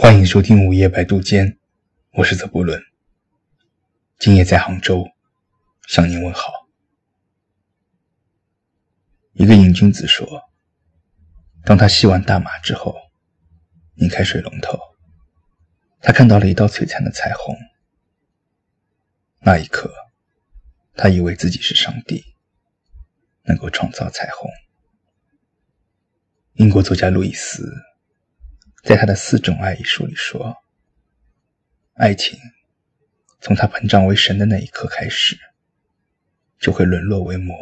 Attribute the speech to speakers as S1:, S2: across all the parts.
S1: 欢迎收听午夜白度间，我是泽波伦。今夜在杭州向您问好。一个瘾君子说，当他吸完大麻之后，拧开水龙头，他看到了一道璀璨的彩虹。那一刻，他以为自己是上帝，能够创造彩虹。英国作家路易斯。在他的《四种爱》一书里说，爱情从他膨胀为神的那一刻开始，就会沦落为魔。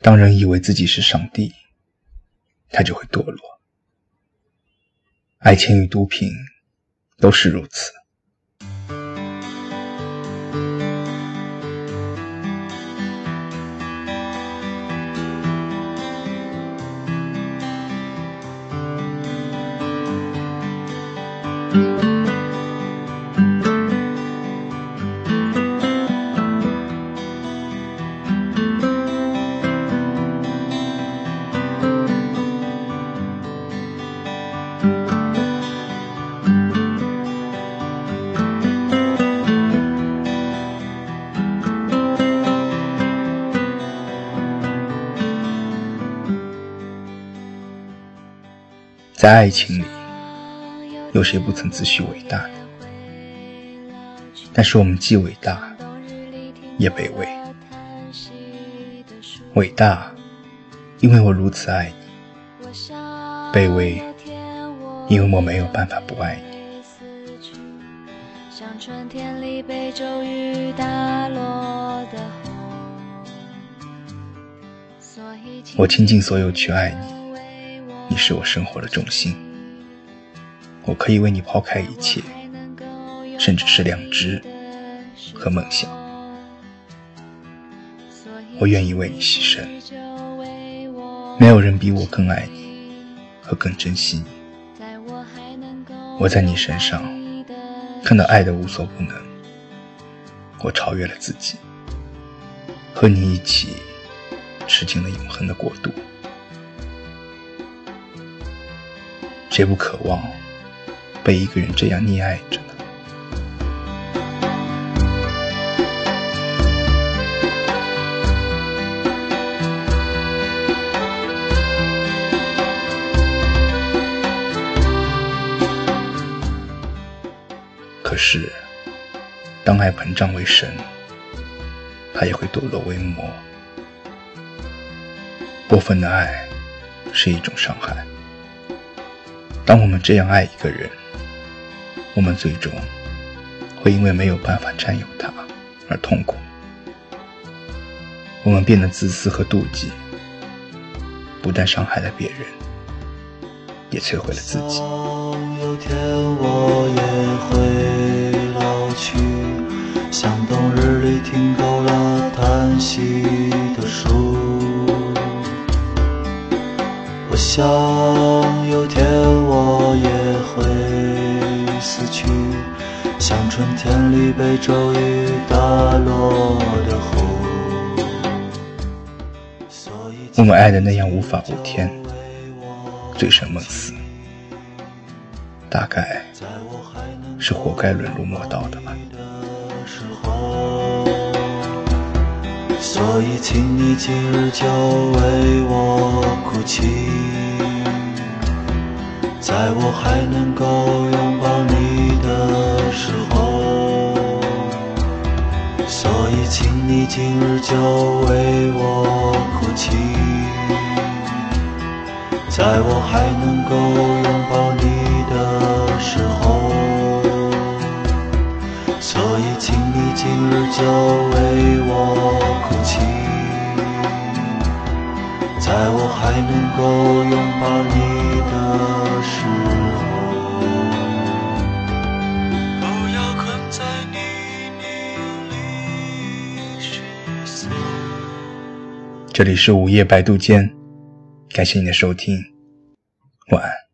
S1: 当人以为自己是上帝，他就会堕落。爱情与毒品都是如此。在爱情里，有谁不曾自诩伟大呢？但是我们既伟大，也卑微。伟大，因为我如此爱你；卑微，因为我没有办法不爱你。我倾尽所有去爱你。你是我生活的重心，我可以为你抛开一切，甚至是良知和梦想。我愿意为你牺牲，没有人比我更爱你和更珍惜你。我在你身上看到爱的无所不能，我超越了自己，和你一起吃进了永恒的国度。谁不渴望被一个人这样溺爱着呢？可是，当爱膨胀为神，它也会堕落为魔。过分的爱是一种伤害。当我们这样爱一个人，我们最终会因为没有办法占有他而痛苦。我们变得自私和妒忌，不但伤害了别人，也摧毁了自己。
S2: 有天我也会老去，像冬日里听够了叹息的树。我想。有天我也会，像春天里被骤雨打落的湖。
S1: 我们爱的那样无法无天，醉生梦死，大概是活该沦入魔道的吧。
S2: 所以，请你今日就为我哭泣。在我还能够所以请你今日就为我哭泣。在我还能够拥抱你的时候，所以请你今日就为我哭泣。在我还能够拥抱你的。
S1: 这里是午夜白度间，感谢你的收听，晚安。